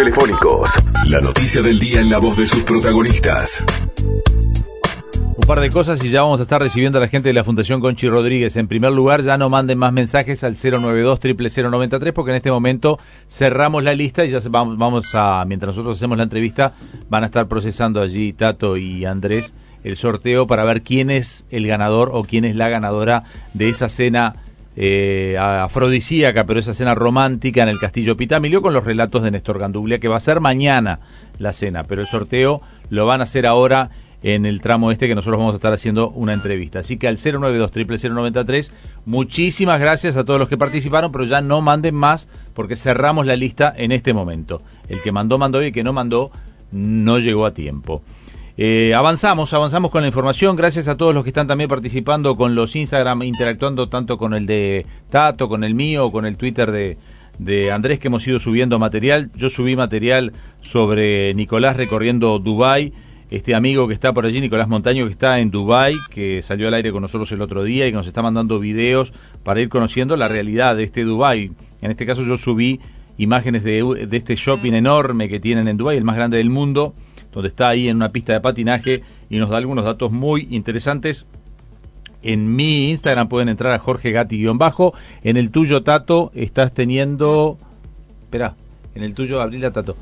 telefónicos. La noticia del día en la voz de sus protagonistas. Un par de cosas y ya vamos a estar recibiendo a la gente de la Fundación Conchi Rodríguez. En primer lugar, ya no manden más mensajes al 092 0093 porque en este momento cerramos la lista y ya vamos, vamos a, mientras nosotros hacemos la entrevista, van a estar procesando allí Tato y Andrés el sorteo para ver quién es el ganador o quién es la ganadora de esa cena eh, afrodisíaca, pero esa cena romántica en el Castillo Pitamilio con los relatos de Néstor Ganduglia, que va a ser mañana la cena, pero el sorteo lo van a hacer ahora en el tramo este que nosotros vamos a estar haciendo una entrevista. Así que al 092 093 muchísimas gracias a todos los que participaron, pero ya no manden más porque cerramos la lista en este momento. El que mandó, mandó y el que no mandó, no llegó a tiempo. Eh, avanzamos, avanzamos con la información. Gracias a todos los que están también participando con los Instagram, interactuando tanto con el de Tato, con el mío, con el Twitter de, Andrés que hemos ido subiendo material. Yo subí material sobre Nicolás recorriendo Dubai. Este amigo que está por allí, Nicolás Montaño, que está en Dubai, que salió al aire con nosotros el otro día y que nos está mandando videos para ir conociendo la realidad de este Dubai. En este caso yo subí imágenes de, de este shopping enorme que tienen en Dubai, el más grande del mundo donde está ahí en una pista de patinaje y nos da algunos datos muy interesantes. En mi Instagram pueden entrar a Jorge Gatti-bajo. En el tuyo, Tato, estás teniendo... Espera, en el tuyo, Abrila Tato.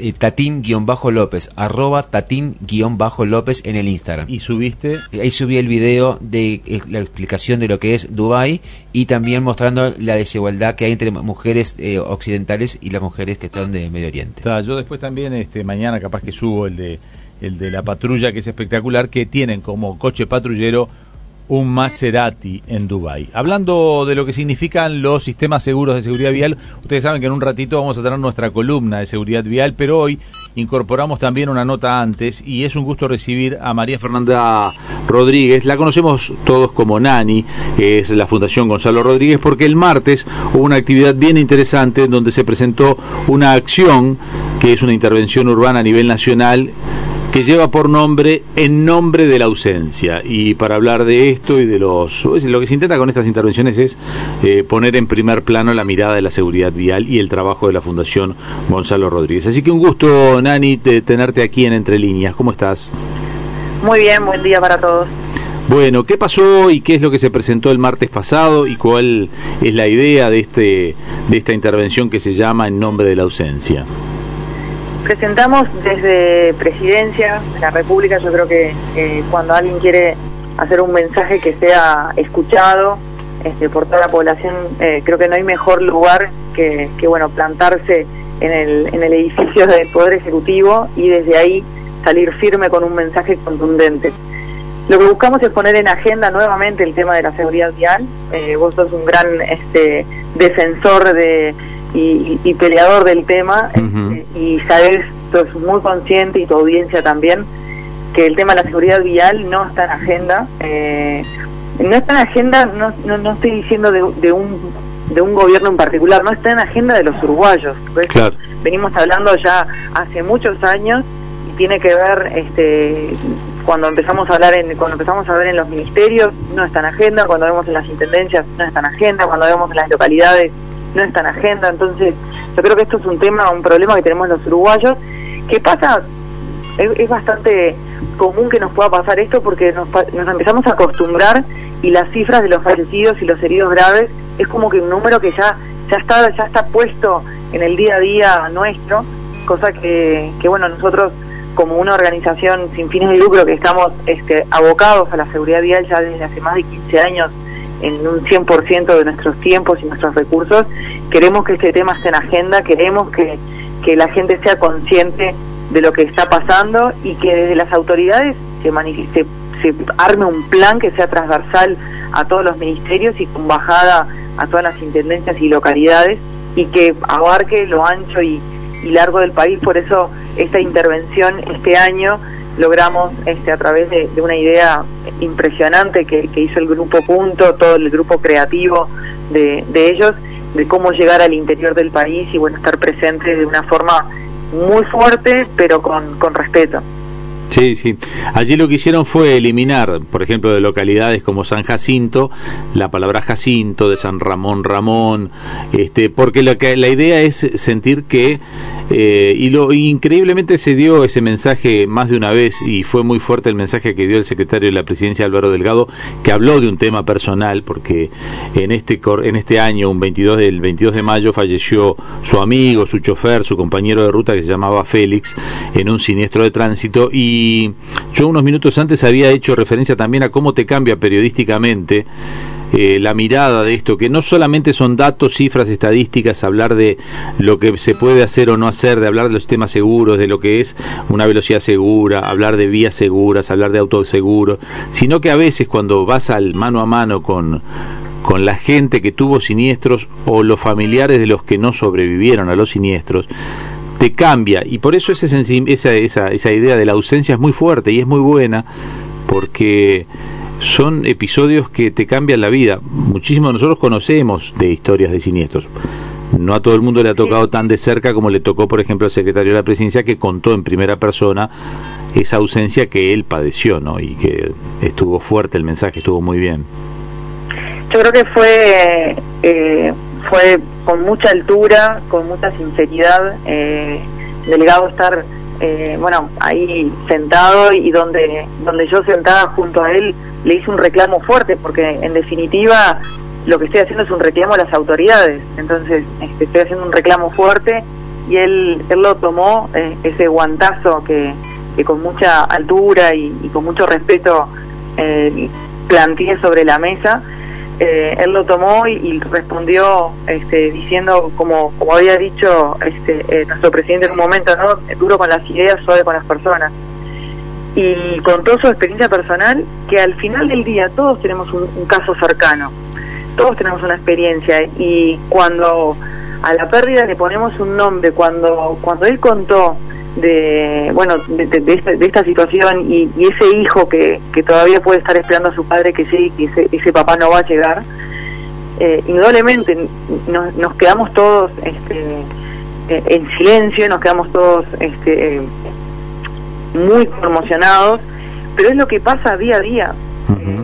Eh, Tatín-López, arroba Tatín-López en el Instagram. ¿Y subiste? Ahí subí el video de eh, la explicación de lo que es Dubai y también mostrando la desigualdad que hay entre mujeres eh, occidentales y las mujeres que están de Medio Oriente. yo después también, este, mañana capaz que subo el de, el de la patrulla, que es espectacular, que tienen como coche patrullero un Maserati en Dubai. Hablando de lo que significan los sistemas seguros de seguridad vial, ustedes saben que en un ratito vamos a tener nuestra columna de seguridad vial, pero hoy incorporamos también una nota antes y es un gusto recibir a María Fernanda Rodríguez. La conocemos todos como Nani, que es la Fundación Gonzalo Rodríguez, porque el martes hubo una actividad bien interesante en donde se presentó una acción que es una intervención urbana a nivel nacional que lleva por nombre En nombre de la ausencia. Y para hablar de esto y de los... Lo que se intenta con estas intervenciones es eh, poner en primer plano la mirada de la seguridad vial y el trabajo de la Fundación Gonzalo Rodríguez. Así que un gusto, Nani, tenerte aquí en Entre Líneas. ¿Cómo estás? Muy bien, buen día para todos. Bueno, ¿qué pasó y qué es lo que se presentó el martes pasado y cuál es la idea de, este, de esta intervención que se llama En nombre de la ausencia? Presentamos desde Presidencia de la República, yo creo que cuando alguien quiere hacer un mensaje que sea escuchado este, por toda la población, eh, creo que no hay mejor lugar que, bueno plantarse en el, en el edificio del Poder Ejecutivo y desde ahí salir firme con un mensaje contundente. Lo que buscamos es poner en agenda nuevamente el tema de la seguridad vial. Eh, vos sos un gran este, defensor de y, peleador del tema este, y sabes, sos muy consciente y tu audiencia también que el tema de la seguridad vial no está en agenda. Eh, no está en agenda, no, no, estoy diciendo de, un de un gobierno en particular, no está en agenda de los uruguayos. Venimos hablando ya hace muchos años y tiene que ver este cuando empezamos a hablar en cuando empezamos a ver en los ministerios no está en agenda, cuando vemos en las intendencias no está en agenda, cuando vemos en las localidades no está en agenda, entonces yo creo que esto es un tema, un problema que tenemos los uruguayos. ¿Qué pasa? Es, bastante común que nos pueda pasar esto porque nos, nos empezamos a acostumbrar y las cifras de los fallecidos y los heridos graves es como que un número que ya ya está ya está puesto en el día a día nuestro, cosa que, que bueno, nosotros como una organización sin fines de lucro que estamos este, abocados a la seguridad vial ya desde hace más de 15 años en un 100% de nuestros tiempos y nuestros recursos. Queremos que este tema esté en agenda, queremos que, que la gente sea consciente de lo que está pasando y que desde las autoridades se, se, se arme un plan que sea transversal a todos los ministerios y con bajada a todas las intendencias y localidades y que abarque lo ancho y, y largo del país. Por eso esta intervención este año logramos este, a través de, una idea impresionante que, hizo el grupo Punto, todo el grupo creativo de, ellos, de cómo llegar al interior del país y bueno, estar presentes de una forma muy fuerte, pero con, con respeto. Sí, sí. Allí lo que hicieron fue eliminar, por ejemplo, de localidades como San Jacinto, la palabra Jacinto, de San Ramón Ramón, este, porque lo que, la idea es sentir que Eh, y lo increíblemente se dio ese mensaje más de una vez y fue muy fuerte el mensaje que dio el secretario de la presidencia Álvaro Delgado que habló de un tema personal porque en este en este año un 22 del 22 de mayo falleció su amigo, su chofer, su compañero de ruta que se llamaba Félix en un siniestro de tránsito. Y yo unos minutos antes había hecho referencia también a cómo te cambia periodísticamente eh, la mirada de esto, que no solamente son datos, cifras, estadísticas, hablar de lo que se puede hacer o no hacer, de hablar de los sistemas seguros, de lo que es una velocidad segura, hablar de vías seguras, hablar de autos seguros, sino que a veces cuando vas al mano a mano con con la gente que tuvo siniestros o los familiares de los que no sobrevivieron a los siniestros, te cambia. Y por eso esa, esa, esa idea de la ausencia es muy fuerte y es muy buena, porque son episodios que te cambian la vida. Muchísimos de nosotros conocemos de historias de siniestros. No a todo el mundo le ha tocado tan de cerca como le tocó, por ejemplo, al secretario de la presidencia que contó en primera persona esa ausencia que él padeció, ¿no? Y que estuvo fuerte el mensaje, estuvo muy bien. Yo creo que fue eh, fue con mucha altura, con mucha sinceridad, eh, delegado estar eh, bueno ahí sentado y donde donde yo sentada junto a él le hice un reclamo fuerte, porque en definitiva lo que estoy haciendo es un reclamo a las autoridades. Entonces, este, estoy haciendo un reclamo fuerte y él, él lo tomó, eh, ese guantazo que, con mucha altura y, con mucho respeto eh, planteé sobre la mesa. Eh, él lo tomó y, respondió este, diciendo, como, como había dicho este, eh, nuestro presidente en un momento, duro con las ideas, suave con las personas. Y contó su experiencia personal, que al final del día todos tenemos un, caso cercano, todos tenemos una experiencia. Y cuando a la pérdida le ponemos un nombre, cuando, cuando él contó de bueno de, esta, situación y, ese hijo que, que, todavía puede estar esperando a su padre que sí que ese, ese papá no va a llegar eh, indudablemente nos, nos quedamos todos este, eh, en silencio nos quedamos todos este, muy conmocionados, pero es lo que pasa día a día,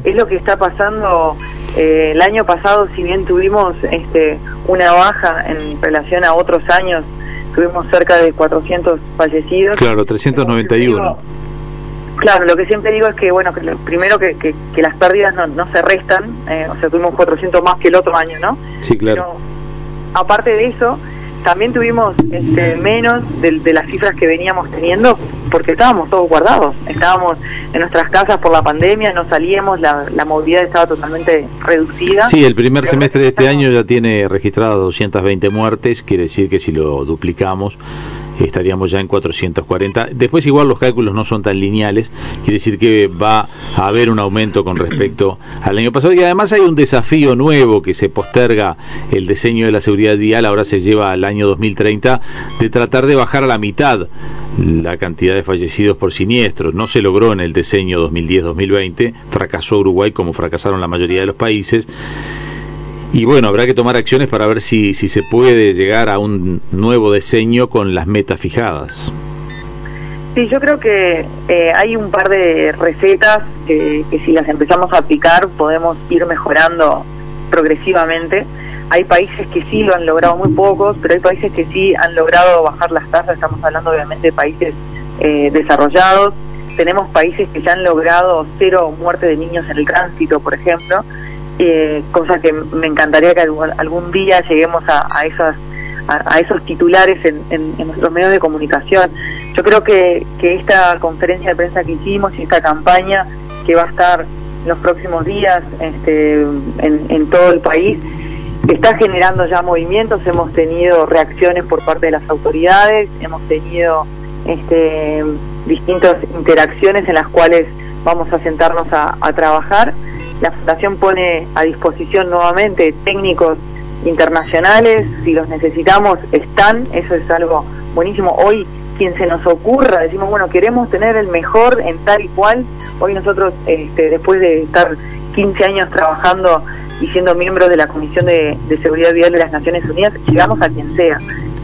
es lo que está pasando. Eh, el año pasado, si bien tuvimos este, una baja en relación a otros años, tuvimos cerca de 400 fallecidos. Claro, 391. claro, lo que siempre digo es que, bueno, que primero que, que, las pérdidas no, no se restan, eh, o sea, tuvimos 400 más que el otro año, ¿no? Sí, claro. Pero, aparte de eso, también tuvimos este, menos de, las cifras que veníamos teniendo porque estábamos todos guardados, estábamos en nuestras casas por la pandemia, no salíamos, la, la movilidad estaba totalmente reducida. Sí, el primer semestre de este año ya tiene registradas 220 muertes, quiere decir que si lo duplicamos estaríamos ya en 440. Después igual los cálculos no son tan lineales, quiere decir que va a haber un aumento con respecto al año pasado y además hay un desafío nuevo que se posterga el diseño de la seguridad vial, ahora se lleva al año 2030, de tratar de bajar a la mitad la cantidad de fallecidos por siniestros. No se logró en el diseño 2010-2020, fracasó Uruguay como fracasaron la mayoría de los países y bueno, habrá que tomar acciones para ver si, si se puede llegar a un nuevo diseño con las metas fijadas. Sí, yo creo que eh, hay un par de recetas que, si las empezamos a aplicar podemos ir mejorando progresivamente. Hay países que sí lo han logrado muy pocos, pero hay países que sí han logrado bajar las tasas. Estamos hablando obviamente de países eh, desarrollados. Tenemos países que ya han logrado cero muerte de niños en el tránsito, por ejemplo eh, cosa que me encantaría que algún, día lleguemos a, a esas a, esos titulares en, en, nuestros medios de comunicación. Yo creo que, que esta conferencia de prensa que hicimos y esta campaña que va a estar los próximos días este, en, en todo el país está generando ya movimientos, hemos tenido reacciones por parte de las autoridades, hemos tenido este, distintas interacciones en las cuales vamos a sentarnos a trabajar la Fundación pone a disposición nuevamente técnicos internacionales, si los necesitamos, están, eso es algo buenísimo. Hoy, quien se nos ocurra, decimos, bueno, queremos tener el mejor en tal y cual. Hoy nosotros, este, después de estar 15 años trabajando y siendo miembros de la Comisión de, Seguridad Vial de las Naciones Unidas, llegamos a quien sea.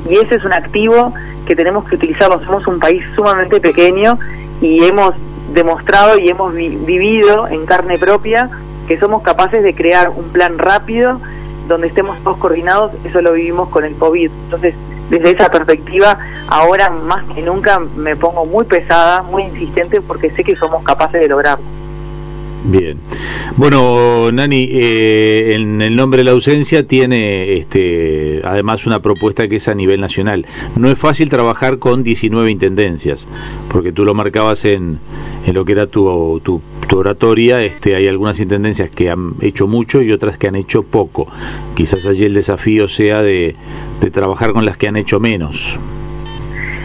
Y ese es un activo que tenemos que utilizarlo. Somos un país sumamente pequeño y hemos demostrado y hemos vivido en carne propia que somos capaces de crear un plan rápido donde estemos todos coordinados, eso lo vivimos con el COVID. Entonces, desde esa perspectiva, ahora más que nunca me pongo muy pesada, muy insistente, porque sé que somos capaces de lograrlo. Bien. Bueno, Nani, eh, en el nombre de la ausencia tiene este, además una propuesta que es a nivel nacional. No es fácil trabajar con 19 intendencias, porque tú lo marcabas en, en lo que era tu, tu, oratoria. Este, hay algunas intendencias que han hecho mucho y otras que han hecho poco. Quizás allí el desafío sea de, de trabajar con las que han hecho menos.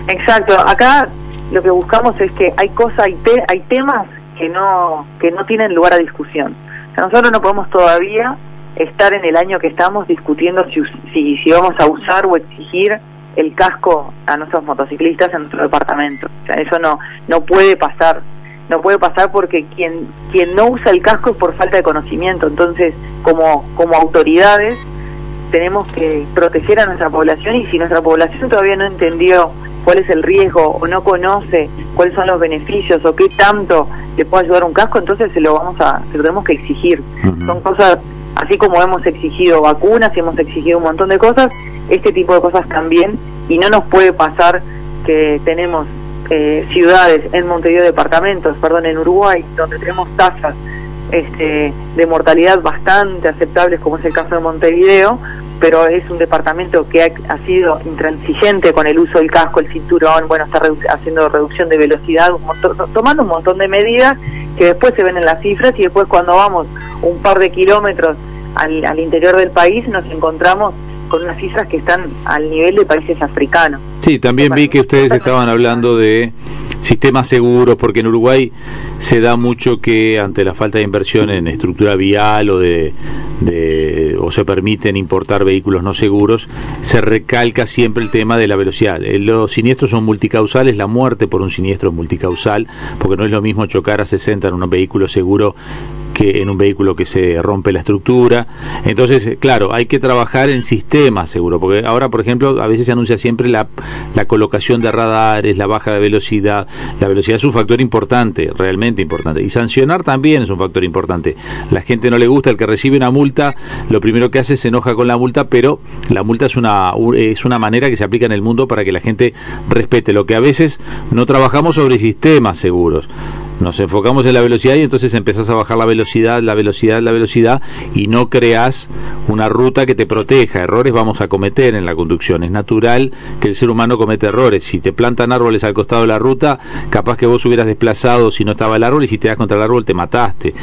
Exacto. Acá lo que buscamos es que hay cosas, hay, te, hay temas que no, que no tienen lugar a discusión. nosotros no podemos todavía estar en el año que estamos discutiendo si, si, si vamos a usar o exigir el casco a nuestros motociclistas en nuestro departamento. O sea, eso no, no puede pasar. No puede pasar porque quien, quien no usa el casco es por falta de conocimiento. Entonces, como, como autoridades, tenemos que proteger a nuestra población y si nuestra población todavía no entendió cuál es el riesgo o no conoce cuáles son los beneficios o qué tanto le puede ayudar un casco, entonces se lo vamos a, se lo tenemos que exigir. Son cosas, así como hemos exigido vacunas y hemos exigido un montón de cosas, este tipo de cosas también, y no nos puede pasar que tenemos eh, ciudades en Montevideo, departamentos, perdón, en Uruguay, donde tenemos tasas este, de mortalidad bastante aceptables, como es el caso de Montevideo, pero es un departamento que ha, sido intransigente con el uso del casco, el cinturón, bueno, está haciendo reducción de velocidad, tomando un montón de medidas que después se ven en las cifras y después cuando vamos un par de kilómetros al, al interior del país nos encontramos con unas cifras que están al nivel de países africanos. Sí, también vi que ustedes estaban hablando de sistemas seguros, porque en Uruguay se da mucho que ante la falta de inversión en estructura vial o de, o se permiten importar vehículos no seguros, se recalca siempre el tema de la velocidad. Eh, los siniestros son multicausales, la muerte por un siniestro es multicausal, porque no es lo mismo chocar a 60 en un vehículo seguro que en un vehículo que se rompe la estructura. Entonces, claro, hay que trabajar en sistemas seguro, porque ahora, por ejemplo, a veces se anuncia siempre la, la colocación de radares, la baja de velocidad. La velocidad es un factor importante, realmente importante. Y sancionar también es un factor importante. La gente no le gusta, el que recibe una multa, lo primero que hace es se enoja con la multa, pero la multa es una, es una manera que se aplica en el mundo para que la gente respete. Lo que a veces no trabajamos sobre sistemas seguros nos enfocamos en la velocidad y entonces empezás a bajar la velocidad, la velocidad, la velocidad y no creas una ruta que te proteja. Errores vamos a cometer en la conducción. Es natural que el ser humano cometa errores. Si te plantan árboles al costado de la ruta, capaz que vos hubieras desplazado si no estaba el árbol y si te das contra el árbol te mataste.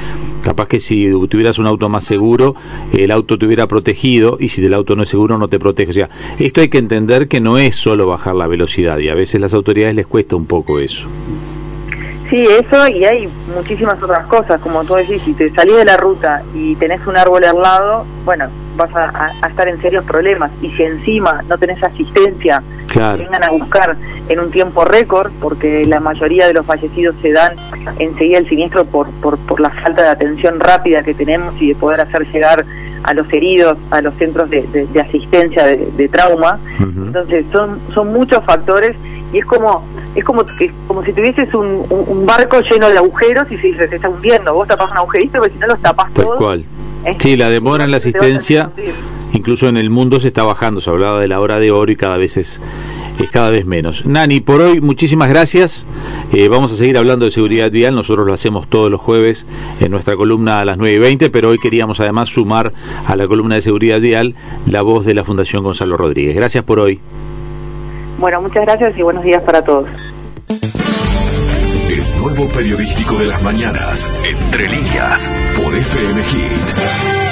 Capaz que si tuvieras un auto más seguro, el auto te hubiera protegido y si el auto no es seguro no te protege. O sea, esto hay que entender que no es solo bajar la velocidad y a veces las autoridades les cuesta un poco eso. Sí, eso y hay muchísimas otras cosas, como tú decís, si te salís de la ruta y tenés un árbol al lado, bueno, vas a, estar en serios problemas. Y si encima no tenés asistencia, claro. vengan a buscar en un tiempo récord, porque la mayoría de los fallecidos se dan enseguida el siniestro por, por, por la falta de atención rápida que tenemos y de poder hacer llegar a los heridos a los centros de, de, asistencia de, trauma. Entonces son, son muchos factores y es como es como que como si tuvieses un, un, barco lleno de agujeros y se, se está hundiendo. Vos tapas un agujerito, pero si no los tapas Tal cual. Sí, la demora en la asistencia, incluso en el mundo se está bajando. Se hablaba de la hora de oro y cada vez es, es cada vez menos. Nani, por hoy muchísimas gracias. Eh, vamos a seguir hablando de seguridad vial. Nosotros lo hacemos todos los jueves en nuestra columna a las 9 y 20, pero hoy queríamos además sumar a la columna de seguridad vial la voz de la Fundación Gonzalo Rodríguez. Gracias por hoy. Bueno, muchas gracias y buenos días para todos. Nuevo periodístico de las mañanas, Entre Líneas, por FM Hit.